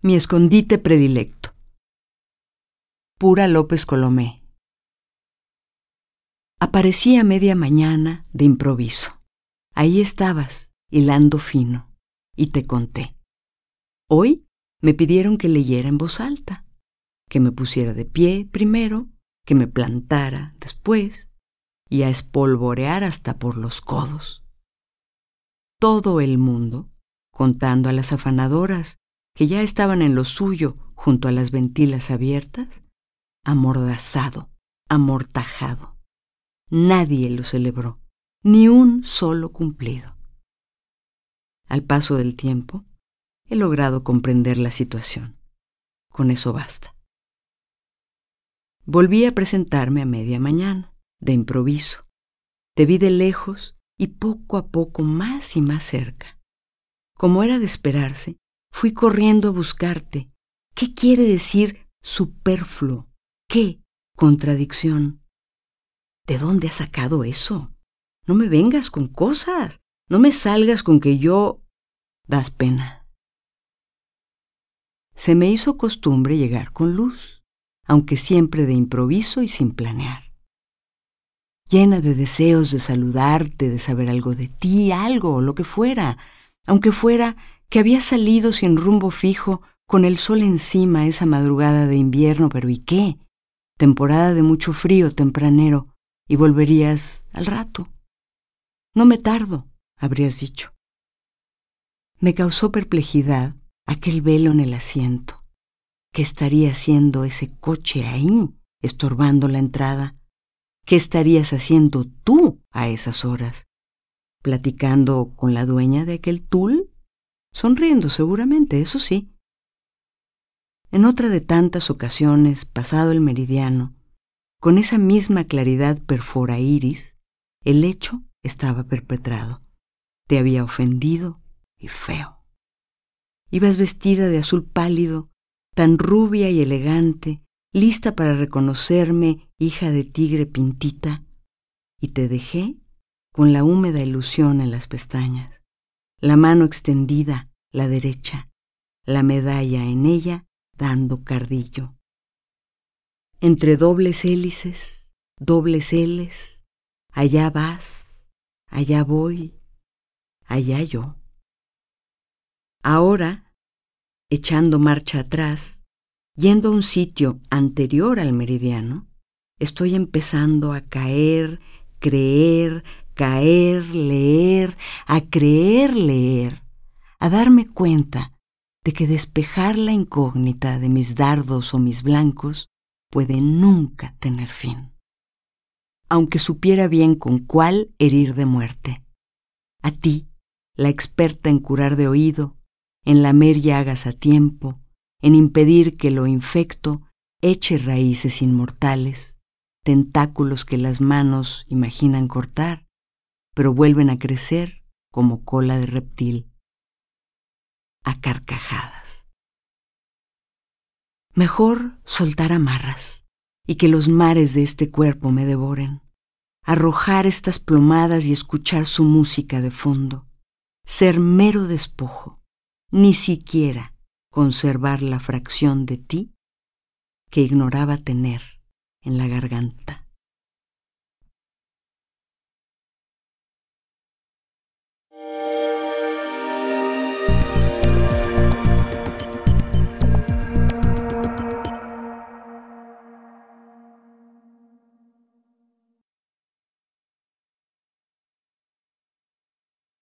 Mi escondite predilecto. Pura López Colomé. Aparecí a media mañana de improviso. Ahí estabas, hilando fino, y te conté. Hoy me pidieron que leyera en voz alta, que me pusiera de pie primero, que me plantara después, y a espolvorear hasta por los codos. Todo el mundo, contando a las afanadoras que ya estaban en lo suyo junto a las ventilas abiertas, amordazado, amortajado. Nadie lo celebró, ni un solo cumplido. Al paso del tiempo, he logrado comprender la situación. Con eso basta. Volví a presentarme a media mañana, de improviso. Te vi de lejos y poco a poco más y más cerca. Como era de esperarse, Fui corriendo a buscarte. ¿Qué quiere decir superfluo? ¿Qué contradicción? ¿De dónde has sacado eso? No me vengas con cosas. No me salgas con que yo... das pena. Se me hizo costumbre llegar con luz, aunque siempre de improviso y sin planear. Llena de deseos de saludarte, de saber algo de ti, algo, lo que fuera, aunque fuera que había salido sin rumbo fijo, con el sol encima esa madrugada de invierno, pero ¿y qué? Temporada de mucho frío tempranero, y volverías al rato. No me tardo, habrías dicho. Me causó perplejidad aquel velo en el asiento. ¿Qué estaría haciendo ese coche ahí, estorbando la entrada? ¿Qué estarías haciendo tú a esas horas? ¿Platicando con la dueña de aquel tul? Sonriendo seguramente, eso sí. En otra de tantas ocasiones, pasado el meridiano, con esa misma claridad perfora iris, el hecho estaba perpetrado. Te había ofendido y feo. Ibas vestida de azul pálido, tan rubia y elegante, lista para reconocerme, hija de tigre pintita, y te dejé con la húmeda ilusión en las pestañas la mano extendida, la derecha, la medalla en ella dando cardillo. Entre dobles hélices, dobles heles, allá vas, allá voy, allá yo. Ahora, echando marcha atrás, yendo a un sitio anterior al meridiano, estoy empezando a caer, creer, caer, leer, a creer leer, a darme cuenta de que despejar la incógnita de mis dardos o mis blancos puede nunca tener fin. Aunque supiera bien con cuál herir de muerte. A ti, la experta en curar de oído, en lamer llagas a tiempo, en impedir que lo infecto eche raíces inmortales, tentáculos que las manos imaginan cortar, pero vuelven a crecer como cola de reptil, a carcajadas. Mejor soltar amarras y que los mares de este cuerpo me devoren, arrojar estas plomadas y escuchar su música de fondo, ser mero despojo, ni siquiera conservar la fracción de ti que ignoraba tener en la garganta.